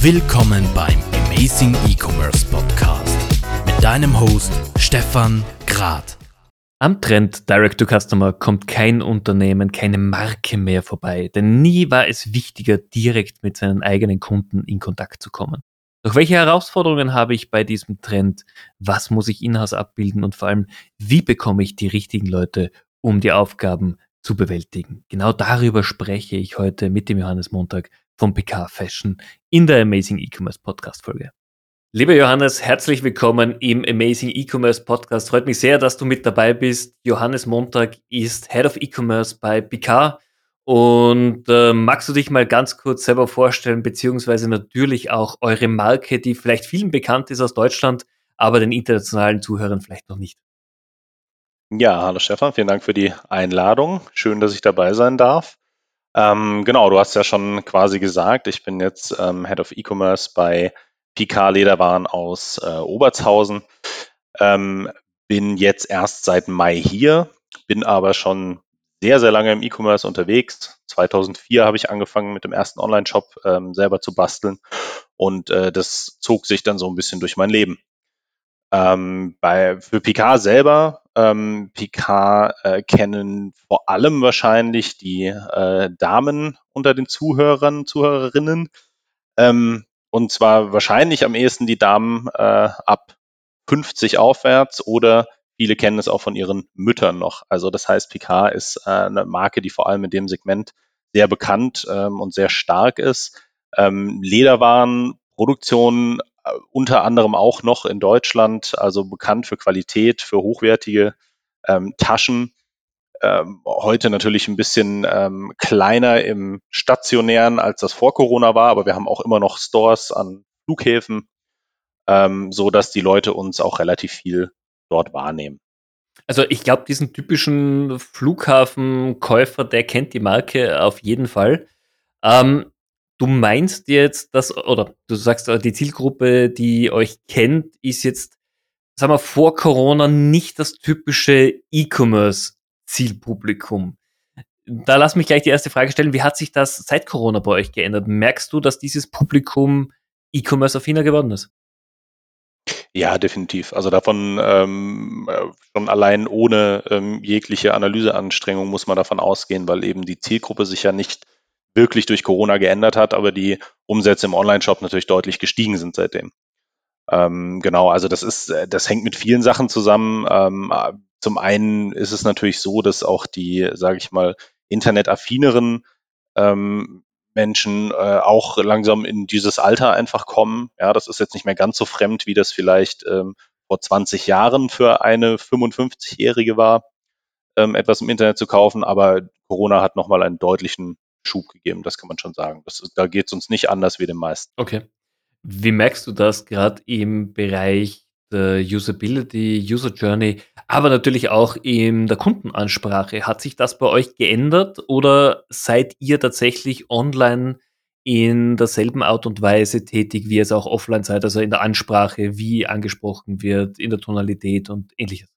Willkommen beim Amazing E-Commerce Podcast mit deinem Host Stefan Grad. Am Trend Direct to Customer kommt kein Unternehmen, keine Marke mehr vorbei, denn nie war es wichtiger, direkt mit seinen eigenen Kunden in Kontakt zu kommen. Doch welche Herausforderungen habe ich bei diesem Trend? Was muss ich in-house abbilden und vor allem, wie bekomme ich die richtigen Leute, um die Aufgaben zu bewältigen? Genau darüber spreche ich heute mit dem Johannes Montag von PK Fashion in der Amazing E-Commerce Podcast Folge. Lieber Johannes, herzlich willkommen im Amazing E-Commerce Podcast. Freut mich sehr, dass du mit dabei bist. Johannes Montag ist Head of E-Commerce bei PK. Und äh, magst du dich mal ganz kurz selber vorstellen, beziehungsweise natürlich auch eure Marke, die vielleicht vielen bekannt ist aus Deutschland, aber den internationalen Zuhörern vielleicht noch nicht? Ja, hallo Stefan, vielen Dank für die Einladung. Schön, dass ich dabei sein darf. Ähm, genau, du hast ja schon quasi gesagt, ich bin jetzt ähm, Head of E-Commerce bei PK Lederwaren aus äh, Obertshausen. Ähm, bin jetzt erst seit Mai hier, bin aber schon sehr, sehr lange im E-Commerce unterwegs. 2004 habe ich angefangen mit dem ersten Online-Shop ähm, selber zu basteln und äh, das zog sich dann so ein bisschen durch mein Leben. Ähm, bei, für Picard selber, ähm, Picard äh, kennen vor allem wahrscheinlich die äh, Damen unter den Zuhörern, Zuhörerinnen. Ähm, und zwar wahrscheinlich am ehesten die Damen äh, ab 50 aufwärts oder viele kennen es auch von ihren Müttern noch. Also das heißt, Picard ist äh, eine Marke, die vor allem in dem Segment sehr bekannt ähm, und sehr stark ist. Ähm, Lederwarenproduktion unter anderem auch noch in Deutschland, also bekannt für Qualität, für hochwertige ähm, Taschen. Ähm, heute natürlich ein bisschen ähm, kleiner im stationären, als das vor Corona war, aber wir haben auch immer noch Stores an Flughäfen, ähm, so dass die Leute uns auch relativ viel dort wahrnehmen. Also ich glaube, diesen typischen Flughafenkäufer, der kennt die Marke auf jeden Fall. Ähm, du meinst jetzt, dass, oder du sagst, die Zielgruppe, die euch kennt, ist jetzt, sagen wir, vor Corona nicht das typische E-Commerce-Zielpublikum. Da lass mich gleich die erste Frage stellen. Wie hat sich das seit Corona bei euch geändert? Merkst du, dass dieses Publikum E-Commerce-affiner geworden ist? Ja, definitiv. Also davon ähm, äh, schon allein ohne ähm, jegliche Analyseanstrengung muss man davon ausgehen, weil eben die Zielgruppe sich ja nicht wirklich durch Corona geändert hat, aber die Umsätze im Online-Shop natürlich deutlich gestiegen sind seitdem. Ähm, genau, also das ist, äh, das hängt mit vielen Sachen zusammen. Ähm, äh, zum einen ist es natürlich so, dass auch die, sage ich mal, internetaffineren ähm, Menschen äh, auch langsam in dieses Alter einfach kommen. Ja, das ist jetzt nicht mehr ganz so fremd, wie das vielleicht ähm, vor 20 Jahren für eine 55-Jährige war, ähm, etwas im Internet zu kaufen. Aber Corona hat nochmal einen deutlichen Schub gegeben, das kann man schon sagen. Das, da geht es uns nicht anders wie den meisten. Okay. Wie merkst du das gerade im Bereich der Usability, User Journey, aber natürlich auch in der Kundenansprache. Hat sich das bei euch geändert oder seid ihr tatsächlich online in derselben Art und Weise tätig, wie es auch offline seid, also in der Ansprache, wie angesprochen wird, in der Tonalität und ähnliches?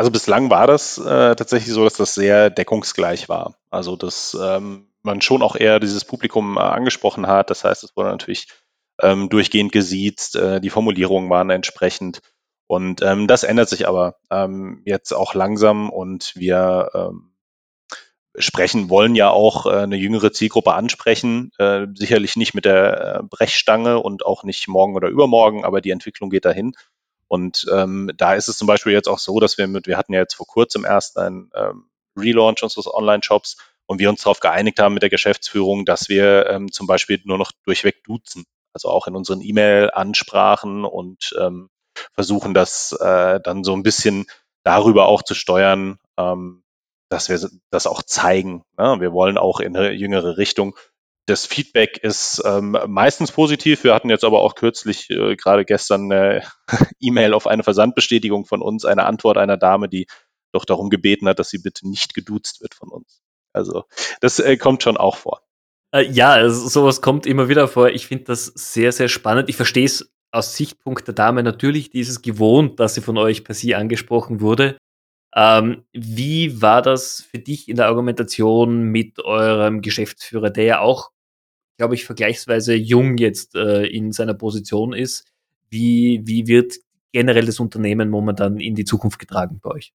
Also bislang war das äh, tatsächlich so, dass das sehr deckungsgleich war. Also dass ähm, man schon auch eher dieses Publikum äh, angesprochen hat. Das heißt, es wurde natürlich ähm, durchgehend gesiezt, äh, die Formulierungen waren entsprechend. Und ähm, das ändert sich aber ähm, jetzt auch langsam und wir ähm, sprechen, wollen ja auch äh, eine jüngere Zielgruppe ansprechen. Äh, sicherlich nicht mit der äh, Brechstange und auch nicht morgen oder übermorgen, aber die Entwicklung geht dahin. Und ähm, da ist es zum Beispiel jetzt auch so, dass wir mit, wir hatten ja jetzt vor kurzem erst einen ähm, Relaunch unseres Online-Shops und wir uns darauf geeinigt haben mit der Geschäftsführung, dass wir ähm, zum Beispiel nur noch durchweg duzen also auch in unseren E-Mail-Ansprachen und ähm, versuchen das äh, dann so ein bisschen darüber auch zu steuern, ähm, dass wir das auch zeigen. Ne? Wir wollen auch in eine jüngere Richtung. Das Feedback ist ähm, meistens positiv. Wir hatten jetzt aber auch kürzlich, äh, gerade gestern, eine E-Mail auf eine Versandbestätigung von uns, eine Antwort einer Dame, die doch darum gebeten hat, dass sie bitte nicht geduzt wird von uns. Also das äh, kommt schon auch vor. Äh, ja, also sowas kommt immer wieder vor. Ich finde das sehr, sehr spannend. Ich verstehe es aus Sichtpunkt der Dame natürlich dieses gewohnt, dass sie von euch per sie angesprochen wurde. Ähm, wie war das für dich in der Argumentation mit eurem Geschäftsführer, der ja auch, glaube ich, vergleichsweise jung jetzt äh, in seiner Position ist. Wie, wie wird generell das Unternehmen momentan in die Zukunft getragen bei euch?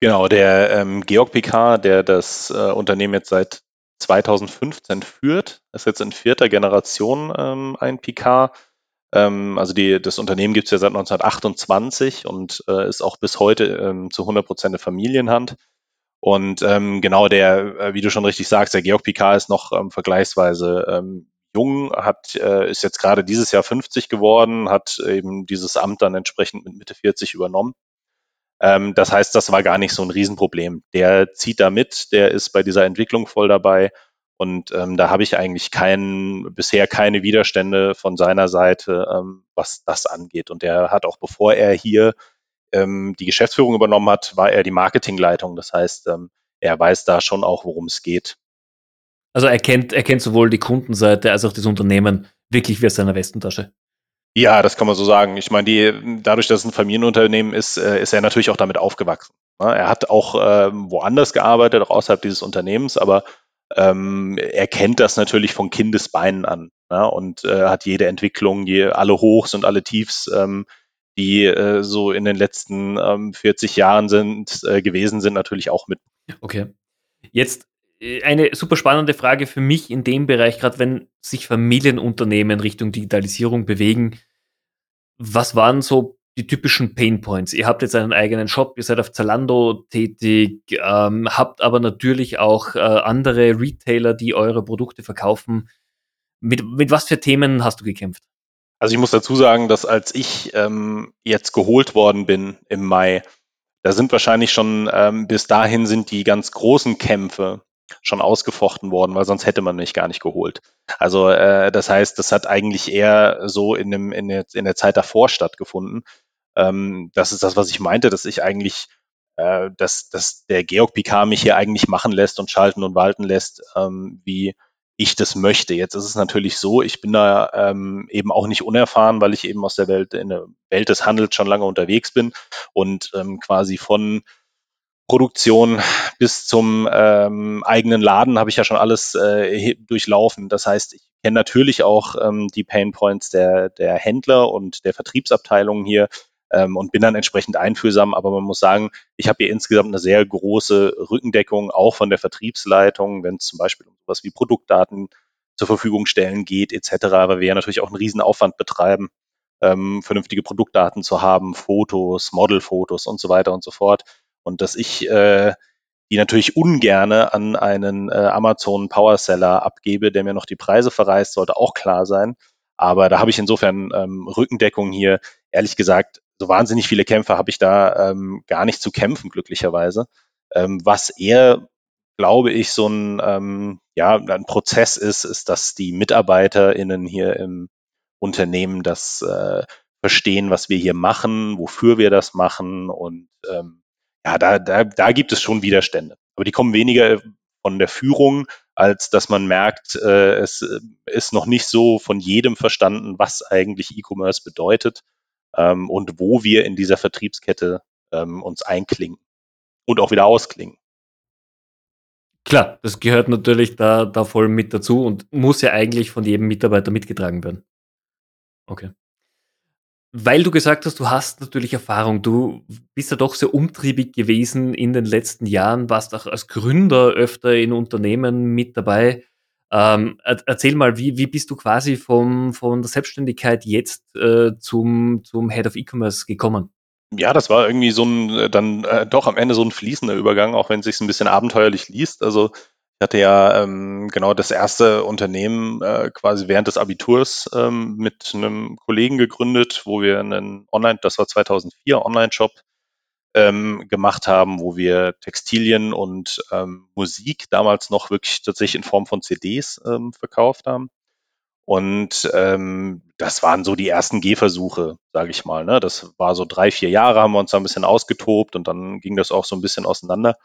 Genau, der ähm, Georg Picard, der das äh, Unternehmen jetzt seit 2015 führt, ist jetzt in vierter Generation ähm, ein Picard. Ähm, also die, das Unternehmen gibt es ja seit 1928 und äh, ist auch bis heute ähm, zu 100 Prozent eine Familienhand. Und ähm, genau der, äh, wie du schon richtig sagst, der Georg Picard ist noch ähm, vergleichsweise ähm, jung, hat, äh, ist jetzt gerade dieses Jahr 50 geworden, hat eben dieses Amt dann entsprechend mit Mitte 40 übernommen. Ähm, das heißt, das war gar nicht so ein Riesenproblem. Der zieht da mit, der ist bei dieser Entwicklung voll dabei. Und ähm, da habe ich eigentlich kein, bisher keine Widerstände von seiner Seite, ähm, was das angeht. Und er hat auch, bevor er hier ähm, die Geschäftsführung übernommen hat, war er die Marketingleitung. Das heißt, ähm, er weiß da schon auch, worum es geht. Also er kennt, er kennt sowohl die Kundenseite als auch das Unternehmen wirklich wie aus seiner Westentasche. Ja, das kann man so sagen. Ich meine, die, dadurch, dass es ein Familienunternehmen ist, äh, ist er natürlich auch damit aufgewachsen. Ne? Er hat auch ähm, woanders gearbeitet, auch außerhalb dieses Unternehmens, aber ähm, er kennt das natürlich von Kindesbeinen an ne? und äh, hat jede Entwicklung, je, alle Hochs und alle Tiefs, ähm, die äh, so in den letzten ähm, 40 Jahren sind, äh, gewesen sind, natürlich auch mit. Okay. Jetzt äh, eine super spannende Frage für mich in dem Bereich, gerade wenn sich Familienunternehmen Richtung Digitalisierung bewegen. Was waren so die typischen Pain Points? Ihr habt jetzt einen eigenen Shop, ihr seid auf Zalando tätig, ähm, habt aber natürlich auch äh, andere Retailer, die eure Produkte verkaufen. Mit, mit was für Themen hast du gekämpft? Also ich muss dazu sagen, dass als ich ähm, jetzt geholt worden bin im Mai, da sind wahrscheinlich schon ähm, bis dahin sind die ganz großen Kämpfe schon ausgefochten worden, weil sonst hätte man mich gar nicht geholt. Also äh, das heißt, das hat eigentlich eher so in, dem, in, der, in der Zeit davor stattgefunden. Ähm, das ist das, was ich meinte, dass ich eigentlich, äh, dass, dass der Georg Picard mich hier eigentlich machen lässt und schalten und walten lässt, ähm, wie ich das möchte. Jetzt ist es natürlich so, ich bin da ähm, eben auch nicht unerfahren, weil ich eben aus der Welt, in der Welt des Handels schon lange unterwegs bin und ähm, quasi von Produktion bis zum ähm, eigenen Laden habe ich ja schon alles äh, durchlaufen. Das heißt, ich kenne natürlich auch ähm, die Pain Points der, der Händler und der Vertriebsabteilungen hier ähm, und bin dann entsprechend einfühlsam. Aber man muss sagen, ich habe hier insgesamt eine sehr große Rückendeckung, auch von der Vertriebsleitung, wenn es zum Beispiel um sowas wie Produktdaten zur Verfügung stellen geht, etc., weil wir ja natürlich auch einen riesen Aufwand betreiben, ähm, vernünftige Produktdaten zu haben, Fotos, Modelfotos und so weiter und so fort und dass ich äh, die natürlich ungerne an einen äh, Amazon Power Seller abgebe, der mir noch die Preise verreißt, sollte auch klar sein. Aber da habe ich insofern ähm, Rückendeckung hier. Ehrlich gesagt, so wahnsinnig viele Kämpfer habe ich da ähm, gar nicht zu kämpfen, glücklicherweise. Ähm, was eher, glaube ich, so ein, ähm, ja, ein Prozess ist, ist, dass die MitarbeiterInnen hier im Unternehmen das äh, verstehen, was wir hier machen, wofür wir das machen und ähm, ja, da, da, da gibt es schon Widerstände. Aber die kommen weniger von der Führung, als dass man merkt, äh, es ist noch nicht so von jedem verstanden, was eigentlich E-Commerce bedeutet ähm, und wo wir in dieser Vertriebskette ähm, uns einklingen und auch wieder ausklingen. Klar, das gehört natürlich da, da voll mit dazu und muss ja eigentlich von jedem Mitarbeiter mitgetragen werden. Okay. Weil du gesagt hast, du hast natürlich Erfahrung. Du bist ja doch sehr umtriebig gewesen in den letzten Jahren, warst auch als Gründer öfter in Unternehmen mit dabei. Ähm, erzähl mal, wie, wie bist du quasi vom, von der Selbstständigkeit jetzt äh, zum, zum Head of E-Commerce gekommen? Ja, das war irgendwie so ein, äh, dann äh, doch am Ende so ein fließender Übergang, auch wenn es sich ein bisschen abenteuerlich liest. Also ich hatte ja ähm, genau das erste Unternehmen äh, quasi während des Abiturs ähm, mit einem Kollegen gegründet, wo wir einen Online, das war 2004 Online-Shop ähm, gemacht haben, wo wir Textilien und ähm, Musik damals noch wirklich tatsächlich in Form von CDs ähm, verkauft haben. Und ähm, das waren so die ersten Gehversuche, sage ich mal. Ne? Das war so drei, vier Jahre, haben wir uns da ein bisschen ausgetobt und dann ging das auch so ein bisschen auseinander.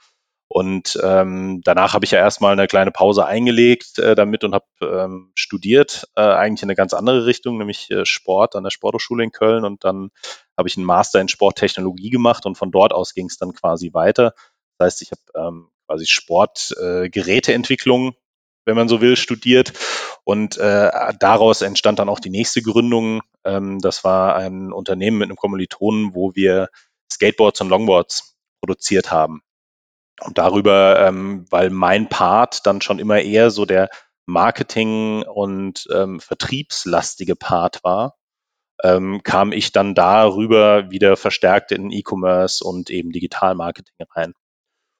Und ähm, danach habe ich ja erstmal eine kleine Pause eingelegt äh, damit und habe ähm, studiert, äh, eigentlich in eine ganz andere Richtung, nämlich äh, Sport an der Sporthochschule in Köln. Und dann habe ich einen Master in Sporttechnologie gemacht und von dort aus ging es dann quasi weiter. Das heißt, ich habe ähm, quasi Sportgeräteentwicklung, äh, wenn man so will, studiert Und äh, daraus entstand dann auch die nächste Gründung. Ähm, das war ein Unternehmen mit einem Kommilitonen, wo wir Skateboards und Longboards produziert haben. Und darüber, ähm, weil mein Part dann schon immer eher so der Marketing- und ähm, vertriebslastige Part war, ähm, kam ich dann darüber wieder verstärkt in E-Commerce und eben Digitalmarketing rein.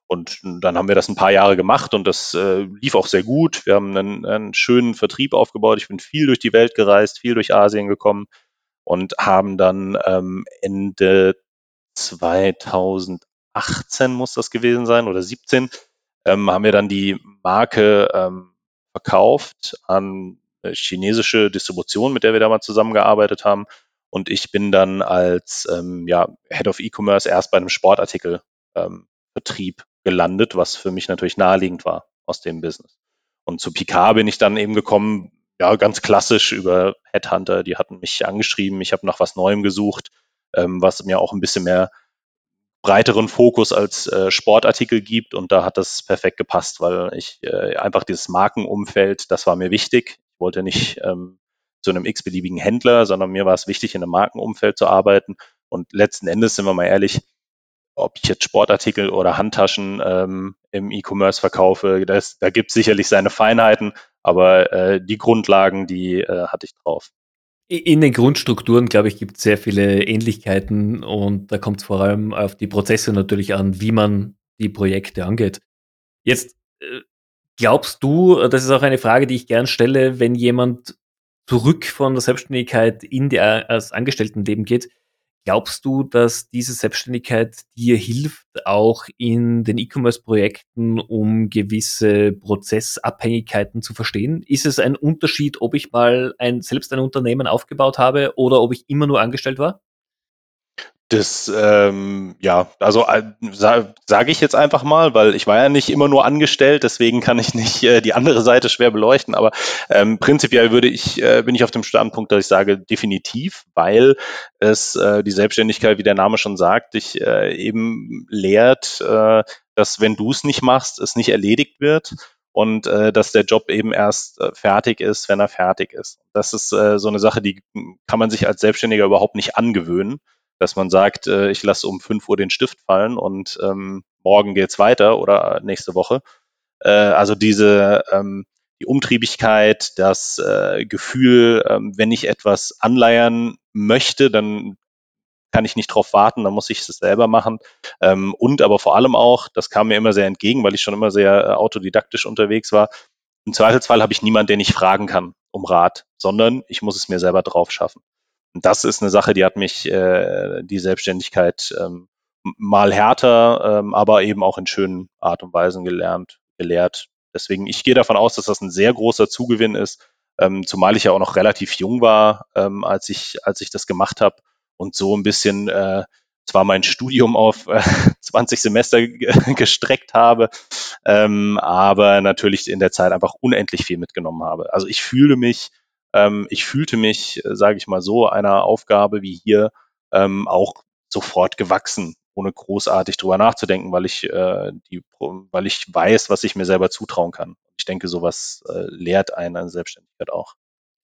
Und dann haben wir das ein paar Jahre gemacht und das äh, lief auch sehr gut. Wir haben einen, einen schönen Vertrieb aufgebaut. Ich bin viel durch die Welt gereist, viel durch Asien gekommen und haben dann ähm, Ende 2018 muss das gewesen sein oder 17, ähm, haben wir dann die Marke ähm, verkauft an chinesische Distribution, mit der wir damals zusammengearbeitet haben. Und ich bin dann als ähm, ja, Head of E-Commerce erst bei einem Sportartikel ähm, gelandet, was für mich natürlich naheliegend war aus dem Business. Und zu Picard bin ich dann eben gekommen, ja, ganz klassisch über Headhunter. Die hatten mich angeschrieben, ich habe nach was Neuem gesucht, ähm, was mir auch ein bisschen mehr breiteren Fokus als äh, Sportartikel gibt und da hat das perfekt gepasst, weil ich äh, einfach dieses Markenumfeld, das war mir wichtig. Ich wollte nicht ähm, zu einem x-beliebigen Händler, sondern mir war es wichtig, in einem Markenumfeld zu arbeiten. Und letzten Endes, sind wir mal ehrlich, ob ich jetzt Sportartikel oder Handtaschen ähm, im E-Commerce verkaufe, das, da gibt es sicherlich seine Feinheiten, aber äh, die Grundlagen, die äh, hatte ich drauf. In den Grundstrukturen, glaube ich, gibt es sehr viele Ähnlichkeiten und da kommt es vor allem auf die Prozesse natürlich an, wie man die Projekte angeht. Jetzt äh, glaubst du, das ist auch eine Frage, die ich gern stelle, wenn jemand zurück von der Selbstständigkeit in die, das Angestelltenleben geht, Glaubst du, dass diese Selbstständigkeit dir hilft, auch in den E-Commerce-Projekten, um gewisse Prozessabhängigkeiten zu verstehen? Ist es ein Unterschied, ob ich mal ein, selbst ein Unternehmen aufgebaut habe oder ob ich immer nur angestellt war? Das, ähm, ja, also äh, sa sage ich jetzt einfach mal, weil ich war ja nicht immer nur angestellt, deswegen kann ich nicht äh, die andere Seite schwer beleuchten, aber ähm, prinzipiell würde ich, äh, bin ich auf dem Standpunkt, dass ich sage, definitiv, weil es äh, die Selbstständigkeit, wie der Name schon sagt, dich äh, eben lehrt, äh, dass wenn du es nicht machst, es nicht erledigt wird und äh, dass der Job eben erst äh, fertig ist, wenn er fertig ist. Das ist äh, so eine Sache, die kann man sich als Selbstständiger überhaupt nicht angewöhnen dass man sagt, äh, ich lasse um 5 Uhr den Stift fallen und ähm, morgen geht's weiter oder nächste Woche. Äh, also diese ähm, die Umtriebigkeit, das äh, Gefühl, ähm, wenn ich etwas anleiern möchte, dann kann ich nicht drauf warten, dann muss ich es selber machen. Ähm, und aber vor allem auch, das kam mir immer sehr entgegen, weil ich schon immer sehr äh, autodidaktisch unterwegs war. Im Zweifelsfall habe ich niemanden, den ich fragen kann um Rat, sondern ich muss es mir selber drauf schaffen. Das ist eine Sache, die hat mich äh, die Selbstständigkeit ähm, mal härter, ähm, aber eben auch in schönen Art und Weisen gelernt, gelehrt. Deswegen, ich gehe davon aus, dass das ein sehr großer Zugewinn ist, ähm, zumal ich ja auch noch relativ jung war, ähm, als ich als ich das gemacht habe und so ein bisschen äh, zwar mein Studium auf äh, 20 Semester gestreckt habe, ähm, aber natürlich in der Zeit einfach unendlich viel mitgenommen habe. Also ich fühle mich ähm, ich fühlte mich, äh, sage ich mal so, einer Aufgabe wie hier ähm, auch sofort gewachsen, ohne großartig drüber nachzudenken, weil ich, äh, die, weil ich weiß, was ich mir selber zutrauen kann. Ich denke, sowas äh, lehrt einen an Selbstständigkeit auch.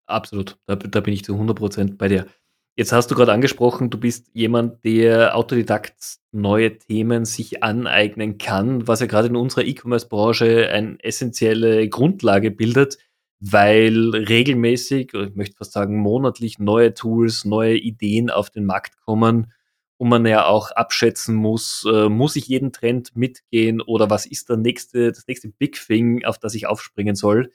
Absolut, da, da bin ich zu 100 Prozent bei dir. Jetzt hast du gerade angesprochen, du bist jemand, der Autodidakt neue Themen sich aneignen kann, was ja gerade in unserer E-Commerce-Branche eine essentielle Grundlage bildet weil regelmäßig, ich möchte fast sagen monatlich, neue Tools, neue Ideen auf den Markt kommen und man ja auch abschätzen muss, äh, muss ich jeden Trend mitgehen oder was ist der nächste, das nächste Big Thing, auf das ich aufspringen soll.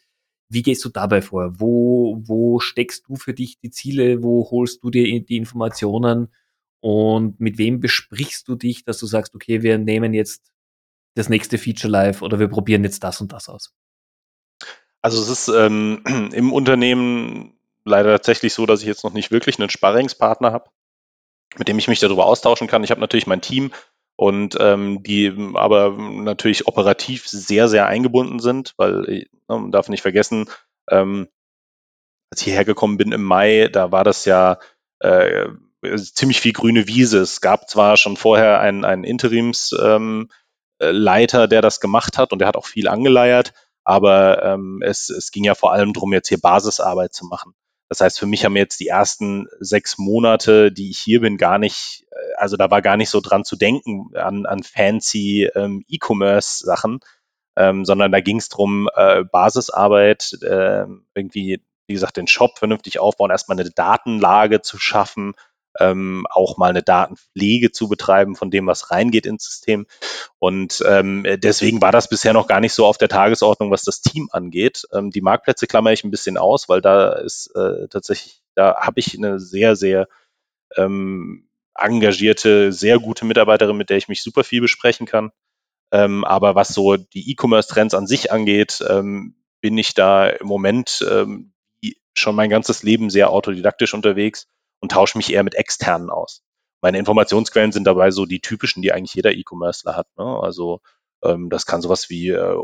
Wie gehst du dabei vor? Wo, wo steckst du für dich die Ziele? Wo holst du dir die Informationen? Und mit wem besprichst du dich, dass du sagst, okay, wir nehmen jetzt das nächste Feature live oder wir probieren jetzt das und das aus? Also es ist ähm, im Unternehmen leider tatsächlich so, dass ich jetzt noch nicht wirklich einen Sparringspartner habe, mit dem ich mich darüber austauschen kann. Ich habe natürlich mein Team und ähm, die aber natürlich operativ sehr, sehr eingebunden sind, weil äh, ne, man darf nicht vergessen, ähm, als ich hierher gekommen bin im Mai, da war das ja äh, ziemlich viel grüne Wiese. Es gab zwar schon vorher einen, einen Interimsleiter, ähm, äh, der das gemacht hat und der hat auch viel angeleiert, aber ähm, es, es ging ja vor allem darum, jetzt hier Basisarbeit zu machen. Das heißt, für mich haben jetzt die ersten sechs Monate, die ich hier bin, gar nicht, äh, also da war gar nicht so dran zu denken an, an fancy ähm, E-Commerce-Sachen, ähm, sondern da ging es darum, äh, Basisarbeit, äh, irgendwie, wie gesagt, den Shop vernünftig aufbauen, erstmal eine Datenlage zu schaffen, ähm, auch mal eine Datenpflege zu betreiben von dem, was reingeht ins System. Und ähm, deswegen war das bisher noch gar nicht so auf der Tagesordnung, was das Team angeht. Ähm, die Marktplätze klammer ich ein bisschen aus, weil da ist äh, tatsächlich, da habe ich eine sehr, sehr ähm, engagierte, sehr gute Mitarbeiterin, mit der ich mich super viel besprechen kann. Ähm, aber was so die E-Commerce-Trends an sich angeht, ähm, bin ich da im Moment ähm, schon mein ganzes Leben sehr autodidaktisch unterwegs und tausche mich eher mit externen aus. Meine Informationsquellen sind dabei so die typischen, die eigentlich jeder E-Commercer hat. Ne? Also ähm, das kann sowas wie äh,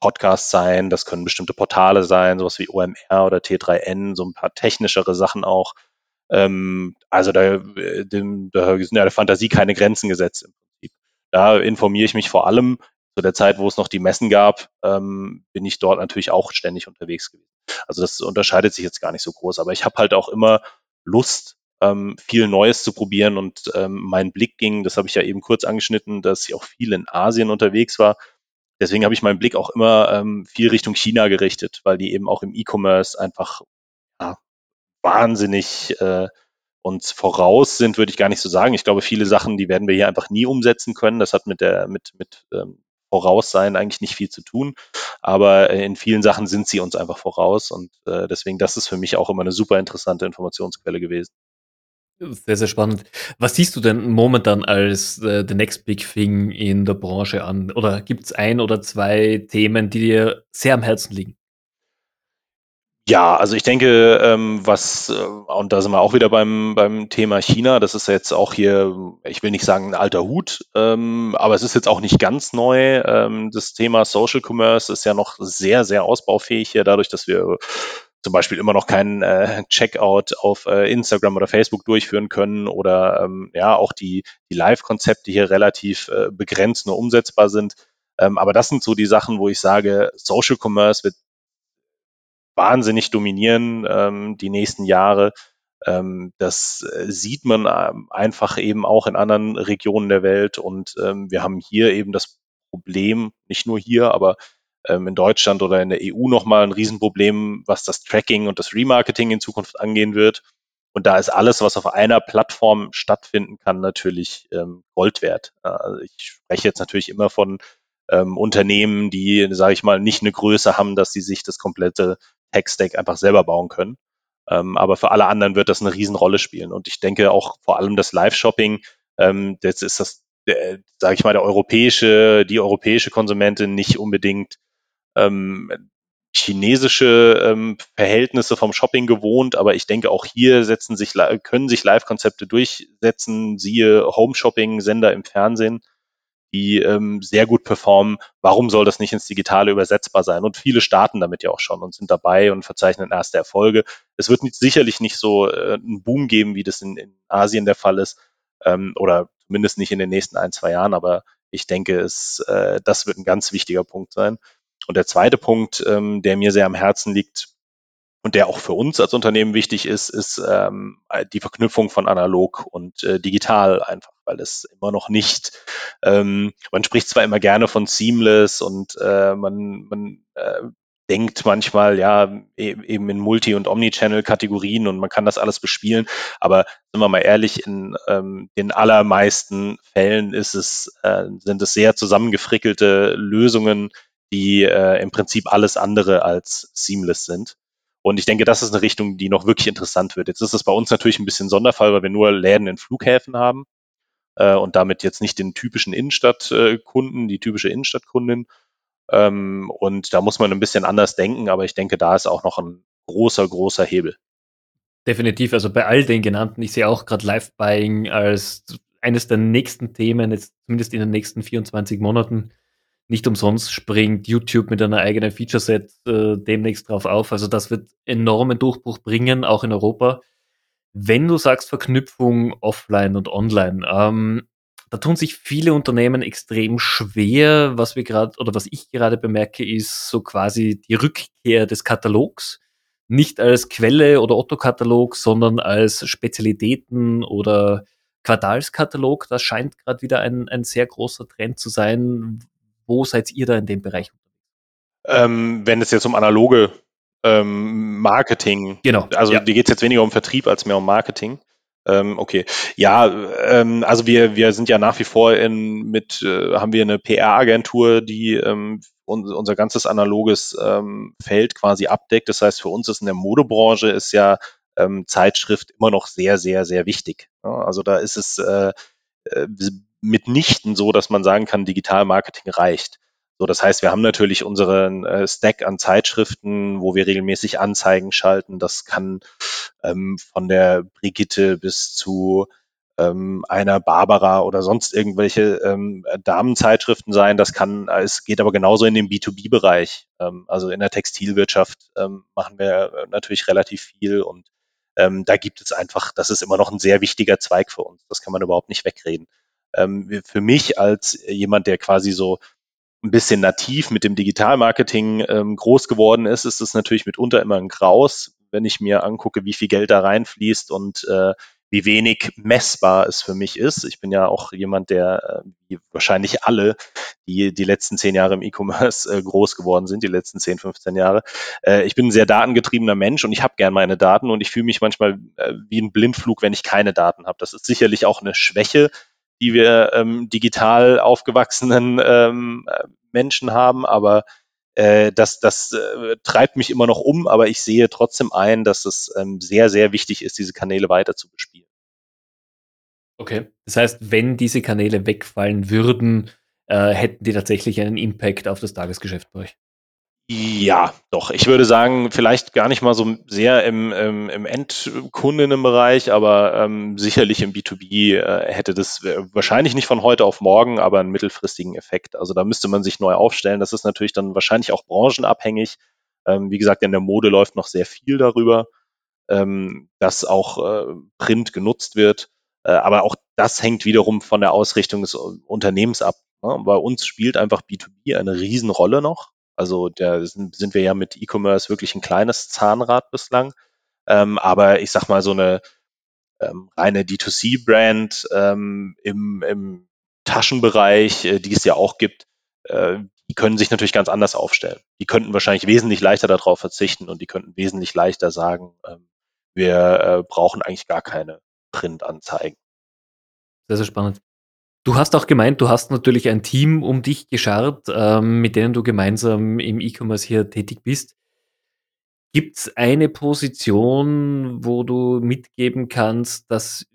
Podcasts sein, das können bestimmte Portale sein, sowas wie OMR oder T3N, so ein paar technischere Sachen auch. Ähm, also da, äh, dem, da sind ja der Fantasie keine Grenzen gesetzt im Prinzip. Da informiere ich mich vor allem zu der Zeit, wo es noch die Messen gab, ähm, bin ich dort natürlich auch ständig unterwegs gewesen. Also das unterscheidet sich jetzt gar nicht so groß, aber ich habe halt auch immer Lust, ähm, viel Neues zu probieren. Und ähm, mein Blick ging, das habe ich ja eben kurz angeschnitten, dass ich auch viel in Asien unterwegs war. Deswegen habe ich meinen Blick auch immer ähm, viel Richtung China gerichtet, weil die eben auch im E-Commerce einfach ja, wahnsinnig äh, uns voraus sind, würde ich gar nicht so sagen. Ich glaube, viele Sachen, die werden wir hier einfach nie umsetzen können. Das hat mit der mit mit ähm, Voraussein eigentlich nicht viel zu tun. Aber äh, in vielen Sachen sind sie uns einfach voraus und äh, deswegen, das ist für mich auch immer eine super interessante Informationsquelle gewesen. Sehr, sehr spannend. Was siehst du denn momentan als äh, the next big thing in der Branche an? Oder gibt es ein oder zwei Themen, die dir sehr am Herzen liegen? Ja, also ich denke, ähm, was, äh, und da sind wir auch wieder beim, beim Thema China, das ist jetzt auch hier, ich will nicht sagen ein alter Hut, ähm, aber es ist jetzt auch nicht ganz neu. Ähm, das Thema Social Commerce ist ja noch sehr, sehr ausbaufähig hier, dadurch, dass wir zum Beispiel immer noch keinen äh, Checkout auf äh, Instagram oder Facebook durchführen können oder ähm, ja auch die, die Live-Konzepte hier relativ äh, begrenzt nur umsetzbar sind. Ähm, aber das sind so die Sachen, wo ich sage, Social Commerce wird wahnsinnig dominieren ähm, die nächsten Jahre. Ähm, das äh, sieht man ähm, einfach eben auch in anderen Regionen der Welt und ähm, wir haben hier eben das Problem, nicht nur hier, aber in Deutschland oder in der EU nochmal ein Riesenproblem, was das Tracking und das Remarketing in Zukunft angehen wird. Und da ist alles, was auf einer Plattform stattfinden kann, natürlich ähm, Gold wert. Also ich spreche jetzt natürlich immer von ähm, Unternehmen, die, sage ich mal, nicht eine Größe haben, dass sie sich das komplette Tech-Stack einfach selber bauen können. Ähm, aber für alle anderen wird das eine Riesenrolle spielen. Und ich denke auch vor allem das Live-Shopping, ähm, das ist das, sage ich mal, der europäische, die europäische Konsumentin nicht unbedingt ähm, chinesische ähm, Verhältnisse vom Shopping gewohnt, aber ich denke auch hier setzen sich, können sich Live-Konzepte durchsetzen, siehe Home-Shopping-Sender im Fernsehen die ähm, sehr gut performen. Warum soll das nicht ins Digitale übersetzbar sein? Und viele starten damit ja auch schon und sind dabei und verzeichnen erste Erfolge. Es wird nicht, sicherlich nicht so äh, einen Boom geben, wie das in, in Asien der Fall ist, ähm, oder zumindest nicht in den nächsten ein, zwei Jahren, aber ich denke, es, äh, das wird ein ganz wichtiger Punkt sein. Und der zweite Punkt, ähm, der mir sehr am Herzen liegt, und der auch für uns als Unternehmen wichtig ist, ist ähm, die Verknüpfung von analog und äh, digital einfach, weil es immer noch nicht, ähm, man spricht zwar immer gerne von seamless und äh, man, man äh, denkt manchmal ja e-, eben in Multi- und Omnichannel-Kategorien und man kann das alles bespielen, aber sind wir mal ehrlich, in ähm, den allermeisten Fällen ist es, äh, sind es sehr zusammengefrickelte Lösungen, die äh, im Prinzip alles andere als seamless sind. Und ich denke, das ist eine Richtung, die noch wirklich interessant wird. Jetzt ist es bei uns natürlich ein bisschen Sonderfall, weil wir nur Läden in Flughäfen haben äh, und damit jetzt nicht den typischen Innenstadtkunden, die typische Innenstadtkundin. Ähm, und da muss man ein bisschen anders denken, aber ich denke, da ist auch noch ein großer, großer Hebel. Definitiv, also bei all den genannten, ich sehe auch gerade Live-Buying als eines der nächsten Themen, jetzt zumindest in den nächsten 24 Monaten. Nicht umsonst springt YouTube mit einer eigenen Feature-Set äh, demnächst drauf auf. Also das wird enormen Durchbruch bringen, auch in Europa. Wenn du sagst Verknüpfung offline und online, ähm, da tun sich viele Unternehmen extrem schwer. Was wir gerade oder was ich gerade bemerke, ist so quasi die Rückkehr des Katalogs. Nicht als Quelle oder Otto-Katalog, sondern als Spezialitäten oder Quartalskatalog. Das scheint gerade wieder ein, ein sehr großer Trend zu sein. Wo seid ihr da in dem Bereich ähm, wenn es jetzt um analoge ähm, Marketing, genau, also ja. dir geht es jetzt weniger um Vertrieb als mehr um Marketing. Ähm, okay, ja, ähm, also wir wir sind ja nach wie vor in mit äh, haben wir eine PR-Agentur, die ähm, un unser ganzes analoges ähm, Feld quasi abdeckt. Das heißt, für uns ist in der Modebranche ist ja Zeitschrift immer noch sehr sehr sehr wichtig. Also da ist es äh, äh mitnichten so, dass man sagen kann, Digital-Marketing reicht. So, das heißt, wir haben natürlich unseren äh, Stack an Zeitschriften, wo wir regelmäßig Anzeigen schalten. Das kann ähm, von der Brigitte bis zu ähm, einer Barbara oder sonst irgendwelche ähm, Damenzeitschriften sein. Das kann, es geht aber genauso in den B2B-Bereich. Ähm, also in der Textilwirtschaft ähm, machen wir natürlich relativ viel und ähm, da gibt es einfach, das ist immer noch ein sehr wichtiger Zweig für uns. Das kann man überhaupt nicht wegreden. Ähm, für mich als jemand, der quasi so ein bisschen nativ mit dem Digitalmarketing ähm, groß geworden ist, ist es natürlich mitunter immer ein Graus, wenn ich mir angucke, wie viel Geld da reinfließt und äh, wie wenig messbar es für mich ist. Ich bin ja auch jemand, der äh, wie wahrscheinlich alle, die die letzten zehn Jahre im E-Commerce äh, groß geworden sind, die letzten 10, 15 Jahre. Äh, ich bin ein sehr datengetriebener Mensch und ich habe gern meine Daten und ich fühle mich manchmal äh, wie ein Blindflug, wenn ich keine Daten habe. Das ist sicherlich auch eine Schwäche, die wir ähm, digital aufgewachsenen ähm, Menschen haben, aber äh, das, das äh, treibt mich immer noch um, aber ich sehe trotzdem ein, dass es ähm, sehr, sehr wichtig ist, diese Kanäle weiter zu bespielen. Okay. Das heißt, wenn diese Kanäle wegfallen würden, äh, hätten die tatsächlich einen Impact auf das Tagesgeschäft bei euch? Ja, doch. Ich würde sagen, vielleicht gar nicht mal so sehr im, im, im Endkundinnenbereich, aber ähm, sicherlich im B2B äh, hätte das wahrscheinlich nicht von heute auf morgen, aber einen mittelfristigen Effekt. Also da müsste man sich neu aufstellen. Das ist natürlich dann wahrscheinlich auch branchenabhängig. Ähm, wie gesagt, in der Mode läuft noch sehr viel darüber, ähm, dass auch äh, Print genutzt wird. Äh, aber auch das hängt wiederum von der Ausrichtung des Unternehmens ab. Ne? Bei uns spielt einfach B2B eine Riesenrolle noch. Also da sind, wir ja mit E-Commerce wirklich ein kleines Zahnrad bislang. Ähm, aber ich sag mal, so eine ähm, reine D2C-Brand ähm, im, im Taschenbereich, äh, die es ja auch gibt, äh, die können sich natürlich ganz anders aufstellen. Die könnten wahrscheinlich wesentlich leichter darauf verzichten und die könnten wesentlich leichter sagen, ähm, wir äh, brauchen eigentlich gar keine Printanzeigen. Sehr, sehr spannend. Du hast auch gemeint, du hast natürlich ein Team um dich geschart, ähm, mit denen du gemeinsam im E-Commerce hier tätig bist. Gibt es eine Position, wo du mitgeben kannst, das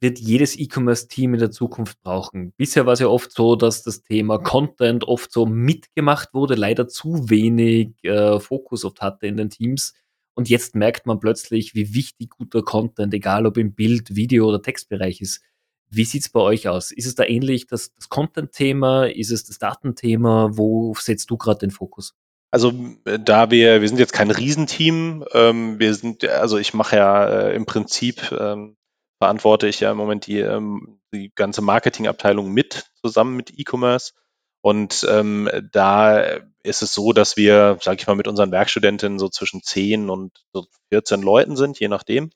wird jedes E-Commerce-Team in der Zukunft brauchen? Bisher war es ja oft so, dass das Thema Content oft so mitgemacht wurde, leider zu wenig äh, Fokus oft hatte in den Teams. Und jetzt merkt man plötzlich, wie wichtig guter Content, egal ob im Bild, Video oder Textbereich ist. Wie sieht es bei euch aus? Ist es da ähnlich das, das Content-Thema? Ist es das Datenthema? Wo setzt du gerade den Fokus? Also äh, da wir, wir sind jetzt kein Riesenteam, ähm, wir sind, also ich mache ja äh, im Prinzip, ähm, verantworte ich ja im Moment die, ähm, die ganze Marketingabteilung mit, zusammen mit E-Commerce. Und ähm, da ist es so, dass wir, sage ich mal, mit unseren Werkstudentinnen so zwischen 10 und so 14 Leuten sind, je nachdem.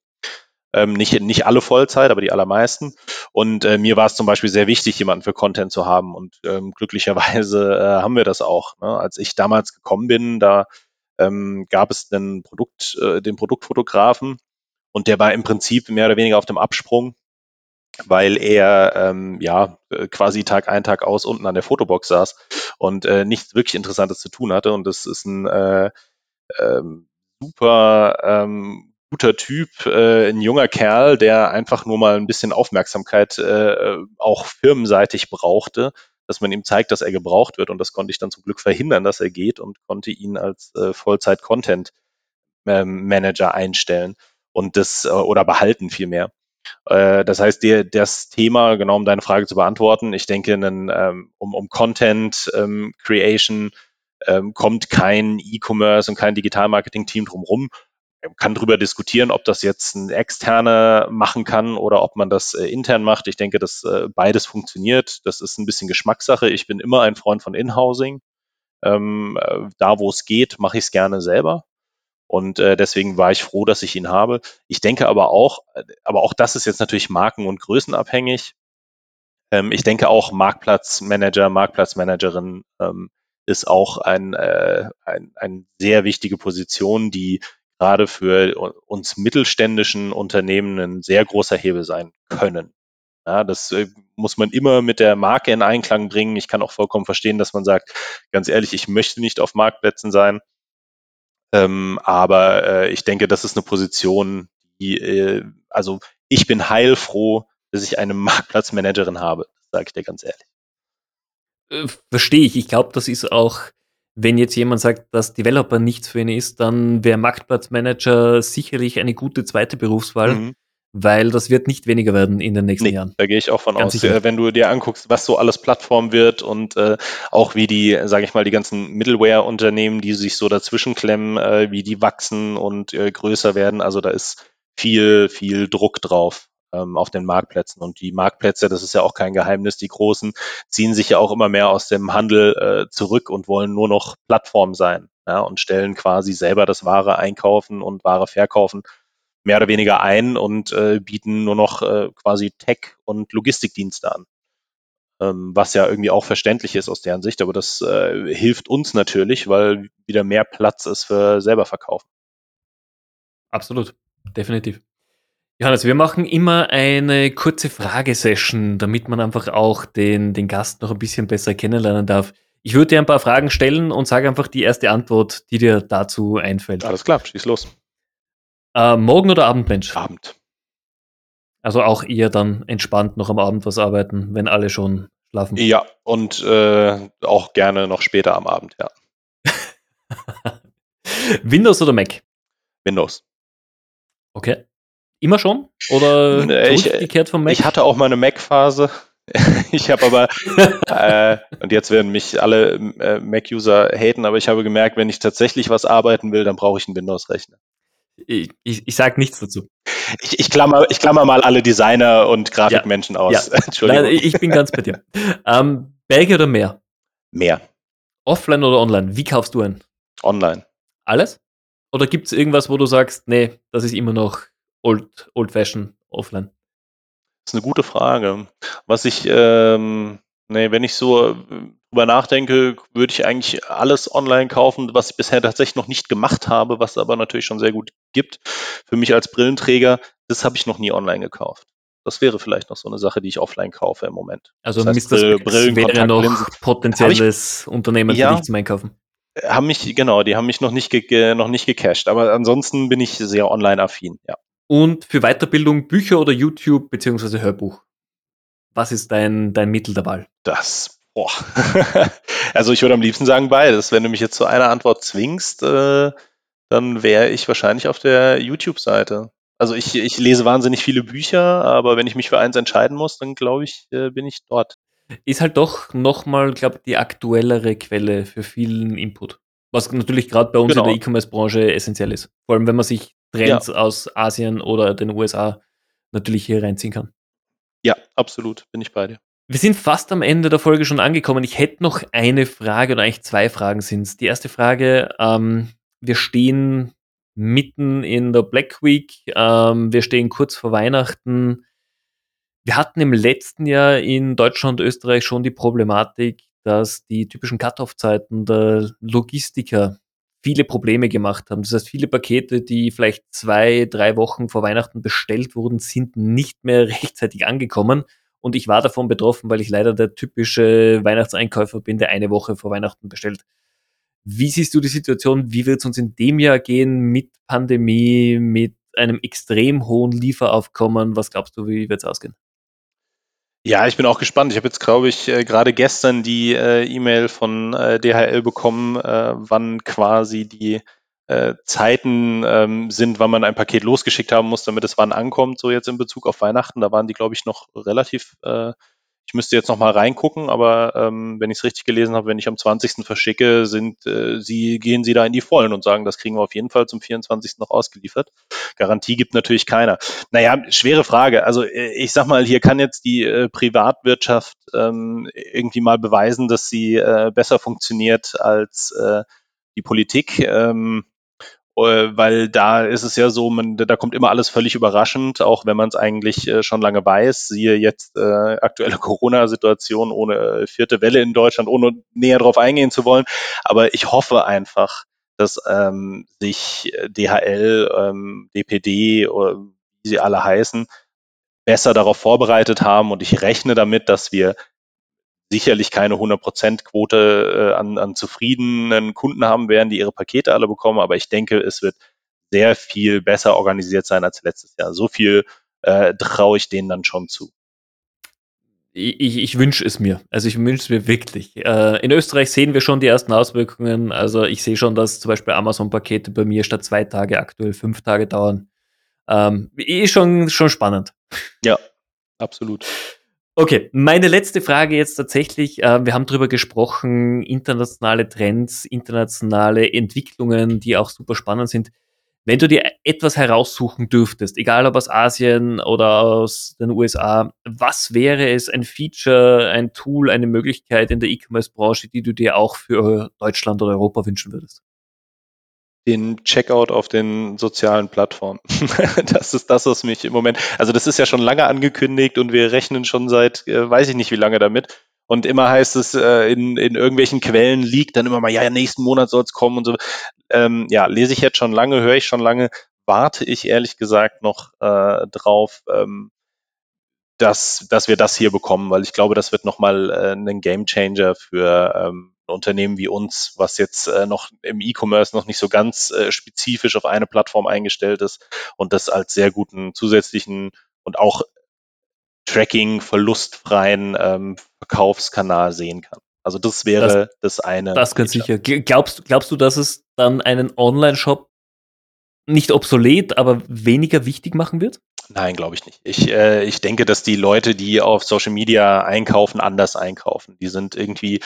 Ähm, nicht, nicht alle Vollzeit, aber die allermeisten. Und äh, mir war es zum Beispiel sehr wichtig, jemanden für Content zu haben. Und ähm, glücklicherweise äh, haben wir das auch. Ne? Als ich damals gekommen bin, da ähm, gab es den Produkt, äh, den Produktfotografen und der war im Prinzip mehr oder weniger auf dem Absprung, weil er ähm, ja äh, quasi Tag ein, Tag aus unten an der Fotobox saß und äh, nichts wirklich Interessantes zu tun hatte. Und das ist ein äh, ähm, super ähm, guter Typ, äh, ein junger Kerl, der einfach nur mal ein bisschen Aufmerksamkeit äh, auch firmenseitig brauchte, dass man ihm zeigt, dass er gebraucht wird. Und das konnte ich dann zum Glück verhindern, dass er geht und konnte ihn als äh, Vollzeit-Content-Manager ähm, einstellen und das äh, oder behalten vielmehr. Äh, das heißt, dir, das Thema, genau um deine Frage zu beantworten, ich denke, ähm, um, um Content ähm, Creation kommt kein E-Commerce und kein Digital-Marketing-Team drumherum kann darüber diskutieren, ob das jetzt ein externer machen kann oder ob man das äh, intern macht. Ich denke, dass äh, beides funktioniert. Das ist ein bisschen Geschmackssache. Ich bin immer ein Freund von Inhousing. Ähm, äh, da, wo es geht, mache ich es gerne selber. Und äh, deswegen war ich froh, dass ich ihn habe. Ich denke aber auch, äh, aber auch das ist jetzt natürlich marken- und größenabhängig. Ähm, ich denke auch Marktplatzmanager, Marktplatzmanagerin ähm, ist auch ein, äh, ein, ein sehr wichtige Position, die gerade für uns mittelständischen Unternehmen ein sehr großer Hebel sein können. Ja, das äh, muss man immer mit der Marke in Einklang bringen. Ich kann auch vollkommen verstehen, dass man sagt, ganz ehrlich, ich möchte nicht auf Marktplätzen sein. Ähm, aber äh, ich denke, das ist eine Position, die, äh, also ich bin heilfroh, dass ich eine Marktplatzmanagerin habe, sage ich dir ganz ehrlich. Äh, verstehe ich. Ich glaube, das ist auch, wenn jetzt jemand sagt, dass Developer nichts für ihn ist, dann wäre Marktplatzmanager sicherlich eine gute zweite Berufswahl. Mhm weil das wird nicht weniger werden in den nächsten nee, Jahren. Da gehe ich auch von Ganz aus. Sicher. Wenn du dir anguckst, was so alles Plattform wird und äh, auch wie die, sage ich mal, die ganzen Middleware-Unternehmen, die sich so dazwischen klemmen, äh, wie die wachsen und äh, größer werden. Also da ist viel, viel Druck drauf ähm, auf den Marktplätzen. Und die Marktplätze, das ist ja auch kein Geheimnis, die großen ziehen sich ja auch immer mehr aus dem Handel äh, zurück und wollen nur noch Plattform sein ja, und stellen quasi selber das Ware einkaufen und Ware verkaufen mehr oder weniger ein und äh, bieten nur noch äh, quasi Tech- und Logistikdienste an. Ähm, was ja irgendwie auch verständlich ist aus deren Sicht, aber das äh, hilft uns natürlich, weil wieder mehr Platz ist für selber verkaufen. Absolut, definitiv. Johannes, wir machen immer eine kurze Fragesession, damit man einfach auch den, den Gast noch ein bisschen besser kennenlernen darf. Ich würde dir ein paar Fragen stellen und sage einfach die erste Antwort, die dir dazu einfällt. Alles klar, schieß los. Äh, Morgen- oder Abendmensch? Abend. Also auch eher dann entspannt noch am Abend was arbeiten, wenn alle schon schlafen. Ja, und äh, auch gerne noch später am Abend, ja. Windows oder Mac? Windows. Okay. Immer schon? Oder ich, zurückgekehrt vom Mac? Ich hatte auch mal eine Mac-Phase. ich habe aber, äh, und jetzt werden mich alle äh, Mac-User haten, aber ich habe gemerkt, wenn ich tatsächlich was arbeiten will, dann brauche ich einen Windows-Rechner ich, ich, ich sage nichts dazu. Ich, ich, klammer, ich klammer mal alle Designer und Grafikmenschen ja, aus. Ja. Entschuldigung. Nein, ich bin ganz bei dir. Ähm, Berge oder Meer? Meer. Offline oder online? Wie kaufst du ein? Online. Alles? Oder gibt es irgendwas, wo du sagst, nee, das ist immer noch old, old fashion offline? Das ist eine gute Frage. Was ich, ähm, nee, wenn ich so drüber nachdenke, würde ich eigentlich alles online kaufen, was ich bisher tatsächlich noch nicht gemacht habe, was aber natürlich schon sehr gut gibt. Für mich als Brillenträger, das habe ich noch nie online gekauft. Das wäre vielleicht noch so eine Sache, die ich offline kaufe im Moment. Also das heißt, Mr. Brillen, wäre noch potenzielles ich, Unternehmen ja, für dich zum Einkaufen. Haben mich, genau, die haben mich noch nicht, ge, noch nicht gecached, aber ansonsten bin ich sehr online-affin, ja. Und für Weiterbildung Bücher oder YouTube beziehungsweise Hörbuch? Was ist dein, dein Mittel der Wahl? Das Boah. also ich würde am liebsten sagen beides. Wenn du mich jetzt zu einer Antwort zwingst, äh, dann wäre ich wahrscheinlich auf der YouTube-Seite. Also ich, ich lese wahnsinnig viele Bücher, aber wenn ich mich für eins entscheiden muss, dann glaube ich, äh, bin ich dort. Ist halt doch nochmal, glaube ich, die aktuellere Quelle für vielen Input. Was natürlich gerade bei uns genau. in der E-Commerce-Branche essentiell ist. Vor allem, wenn man sich Trends ja. aus Asien oder den USA natürlich hier reinziehen kann. Ja, absolut, bin ich bei dir. Wir sind fast am Ende der Folge schon angekommen. Ich hätte noch eine Frage oder eigentlich zwei Fragen sind es. Die erste Frage, ähm, wir stehen mitten in der Black Week, ähm, wir stehen kurz vor Weihnachten. Wir hatten im letzten Jahr in Deutschland und Österreich schon die Problematik, dass die typischen Cut-off-Zeiten der Logistiker viele Probleme gemacht haben. Das heißt, viele Pakete, die vielleicht zwei, drei Wochen vor Weihnachten bestellt wurden, sind nicht mehr rechtzeitig angekommen. Und ich war davon betroffen, weil ich leider der typische Weihnachtseinkäufer bin, der eine Woche vor Weihnachten bestellt. Wie siehst du die Situation? Wie wird es uns in dem Jahr gehen mit Pandemie, mit einem extrem hohen Lieferaufkommen? Was glaubst du, wie wird es ausgehen? Ja, ich bin auch gespannt. Ich habe jetzt, glaube ich, äh, gerade gestern die äh, E-Mail von äh, DHL bekommen, äh, wann quasi die äh, Zeiten ähm, sind, wann man ein Paket losgeschickt haben muss, damit es wann ankommt, so jetzt in Bezug auf Weihnachten. Da waren die, glaube ich, noch relativ, äh, Ich müsste jetzt nochmal reingucken, aber ähm, wenn ich es richtig gelesen habe, wenn ich am 20. verschicke, sind äh, sie, gehen sie da in die Vollen und sagen, das kriegen wir auf jeden Fall zum 24. noch ausgeliefert. Garantie gibt natürlich keiner. Naja, schwere Frage. Also äh, ich sag mal, hier kann jetzt die äh, Privatwirtschaft ähm, irgendwie mal beweisen, dass sie äh, besser funktioniert als äh, die Politik. Ähm, äh, weil da ist es ja so, man, da kommt immer alles völlig überraschend, auch wenn man es eigentlich äh, schon lange weiß. Siehe jetzt äh, aktuelle Corona-Situation ohne äh, vierte Welle in Deutschland, ohne näher darauf eingehen zu wollen. Aber ich hoffe einfach, dass ähm, sich äh, DHL, ähm, DPD wie sie alle heißen, besser darauf vorbereitet haben und ich rechne damit, dass wir sicherlich keine 100%-Quote äh, an, an zufriedenen Kunden haben werden, die ihre Pakete alle bekommen, aber ich denke, es wird sehr viel besser organisiert sein als letztes Jahr. So viel äh, traue ich denen dann schon zu. Ich, ich wünsche es mir. Also ich wünsche es mir wirklich. Äh, in Österreich sehen wir schon die ersten Auswirkungen. Also ich sehe schon, dass zum Beispiel Amazon-Pakete bei mir statt zwei Tage aktuell fünf Tage dauern. Ähm, ist schon, schon spannend. Ja, absolut. Okay, meine letzte Frage jetzt tatsächlich. Äh, wir haben darüber gesprochen, internationale Trends, internationale Entwicklungen, die auch super spannend sind. Wenn du dir etwas heraussuchen dürftest, egal ob aus Asien oder aus den USA, was wäre es ein Feature, ein Tool, eine Möglichkeit in der E-Commerce-Branche, die du dir auch für Deutschland oder Europa wünschen würdest? Den Checkout auf den sozialen Plattformen. das ist das, was mich im Moment, also das ist ja schon lange angekündigt und wir rechnen schon seit, äh, weiß ich nicht wie lange damit. Und immer heißt es äh, in, in irgendwelchen Quellen liegt dann immer mal, ja, nächsten Monat soll es kommen und so. Ähm, ja, lese ich jetzt schon lange, höre ich schon lange, warte ich ehrlich gesagt noch äh, drauf, ähm, dass, dass wir das hier bekommen, weil ich glaube, das wird nochmal äh, ein Gamechanger für ähm, Unternehmen wie uns, was jetzt äh, noch im E-Commerce noch nicht so ganz äh, spezifisch auf eine Plattform eingestellt ist und das als sehr guten zusätzlichen und auch Tracking verlustfreien ähm, Verkaufskanal sehen kann. Also das wäre das, das eine. Das ganz sicher. Glaubst, glaubst du, dass es dann einen Online-Shop nicht obsolet, aber weniger wichtig machen wird? Nein, glaube ich nicht. Ich, äh, ich denke, dass die Leute, die auf Social Media einkaufen, anders einkaufen. Die sind irgendwie,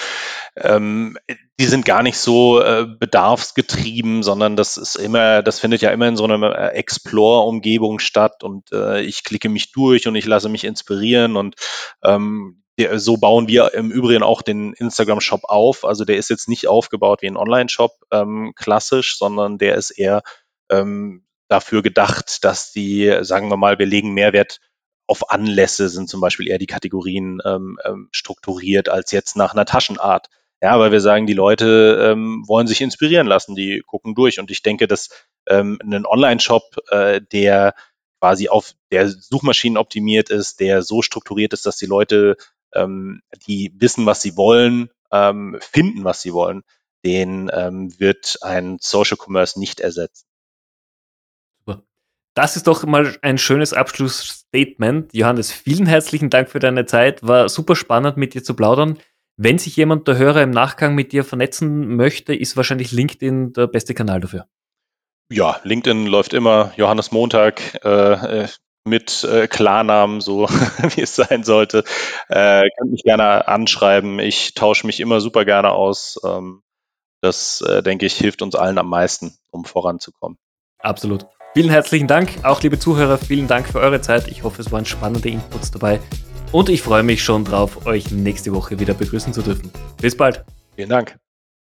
ähm, die sind gar nicht so äh, bedarfsgetrieben, sondern das ist immer, das findet ja immer in so einer äh, Explore-Umgebung statt und äh, ich klicke mich durch und ich lasse mich inspirieren und ähm, so bauen wir im Übrigen auch den Instagram-Shop auf. Also der ist jetzt nicht aufgebaut wie ein Online-Shop ähm, klassisch, sondern der ist eher ähm, dafür gedacht, dass die, sagen wir mal, wir legen Mehrwert auf Anlässe, sind zum Beispiel eher die Kategorien ähm, ähm, strukturiert als jetzt nach einer Taschenart. Ja, weil wir sagen, die Leute ähm, wollen sich inspirieren lassen, die gucken durch. Und ich denke, dass ähm, ein Online-Shop, äh, der quasi auf der Suchmaschinen optimiert ist, der so strukturiert ist, dass die Leute, ähm, die wissen, was sie wollen, ähm, finden, was sie wollen, den ähm, wird ein Social Commerce nicht ersetzen. Das ist doch mal ein schönes Abschlussstatement. Johannes, vielen herzlichen Dank für deine Zeit. War super spannend, mit dir zu plaudern. Wenn sich jemand der Hörer im Nachgang mit dir vernetzen möchte, ist wahrscheinlich LinkedIn der beste Kanal dafür. Ja, LinkedIn läuft immer Johannes Montag äh, äh mit äh, Klarnamen, so wie es sein sollte. Äh, könnt mich gerne anschreiben. Ich tausche mich immer super gerne aus. Ähm, das, äh, denke ich, hilft uns allen am meisten, um voranzukommen. Absolut. Vielen herzlichen Dank, auch liebe Zuhörer, vielen Dank für eure Zeit. Ich hoffe, es waren spannende Inputs dabei. Und ich freue mich schon drauf, euch nächste Woche wieder begrüßen zu dürfen. Bis bald. Vielen Dank.